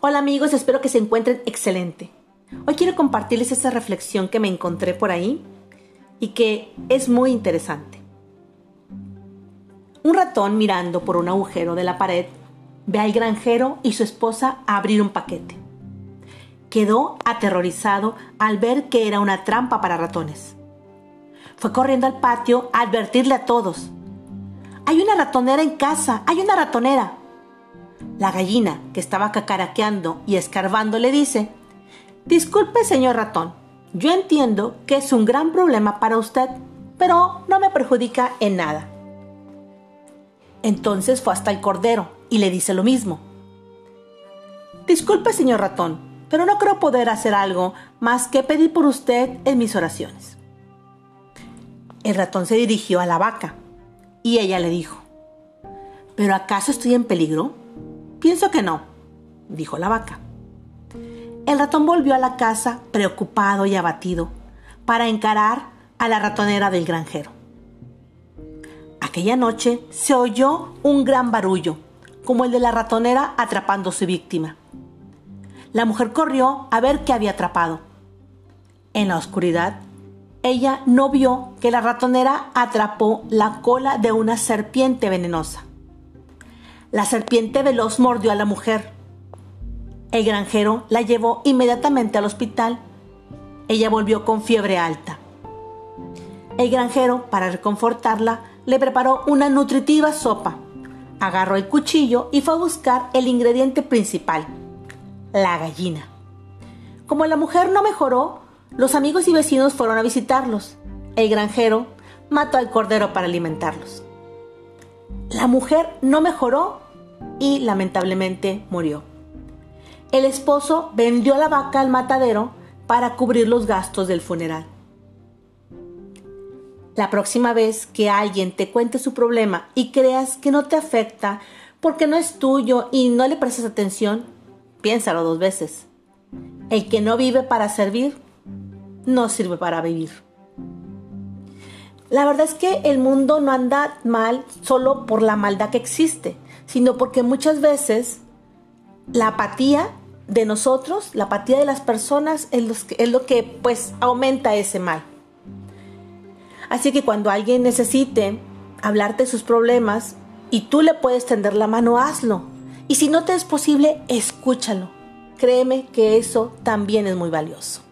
Hola amigos, espero que se encuentren excelente. Hoy quiero compartirles esa reflexión que me encontré por ahí y que es muy interesante. Un ratón mirando por un agujero de la pared ve al granjero y su esposa abrir un paquete. Quedó aterrorizado al ver que era una trampa para ratones. Fue corriendo al patio a advertirle a todos. Hay una ratonera en casa, hay una ratonera. La gallina, que estaba cacaraqueando y escarbando, le dice, Disculpe, señor ratón, yo entiendo que es un gran problema para usted, pero no me perjudica en nada. Entonces fue hasta el cordero y le dice lo mismo. Disculpe, señor ratón, pero no creo poder hacer algo más que pedir por usted en mis oraciones. El ratón se dirigió a la vaca y ella le dijo, ¿pero acaso estoy en peligro? Pienso que no, dijo la vaca. El ratón volvió a la casa preocupado y abatido para encarar a la ratonera del granjero. Aquella noche se oyó un gran barullo, como el de la ratonera atrapando a su víctima. La mujer corrió a ver qué había atrapado. En la oscuridad, ella no vio que la ratonera atrapó la cola de una serpiente venenosa. La serpiente veloz mordió a la mujer. El granjero la llevó inmediatamente al hospital. Ella volvió con fiebre alta. El granjero, para reconfortarla, le preparó una nutritiva sopa. Agarró el cuchillo y fue a buscar el ingrediente principal, la gallina. Como la mujer no mejoró, los amigos y vecinos fueron a visitarlos. El granjero mató al cordero para alimentarlos. La mujer no mejoró y lamentablemente murió. El esposo vendió la vaca al matadero para cubrir los gastos del funeral. La próxima vez que alguien te cuente su problema y creas que no te afecta porque no es tuyo y no le prestas atención, piénsalo dos veces. El que no vive para servir, no sirve para vivir. La verdad es que el mundo no anda mal solo por la maldad que existe, sino porque muchas veces la apatía de nosotros, la apatía de las personas es lo que, pues aumenta ese mal. Así que cuando alguien necesite hablarte de sus problemas y tú le puedes tender la mano, hazlo. Y si no te es posible, escúchalo. Créeme que eso también es muy valioso.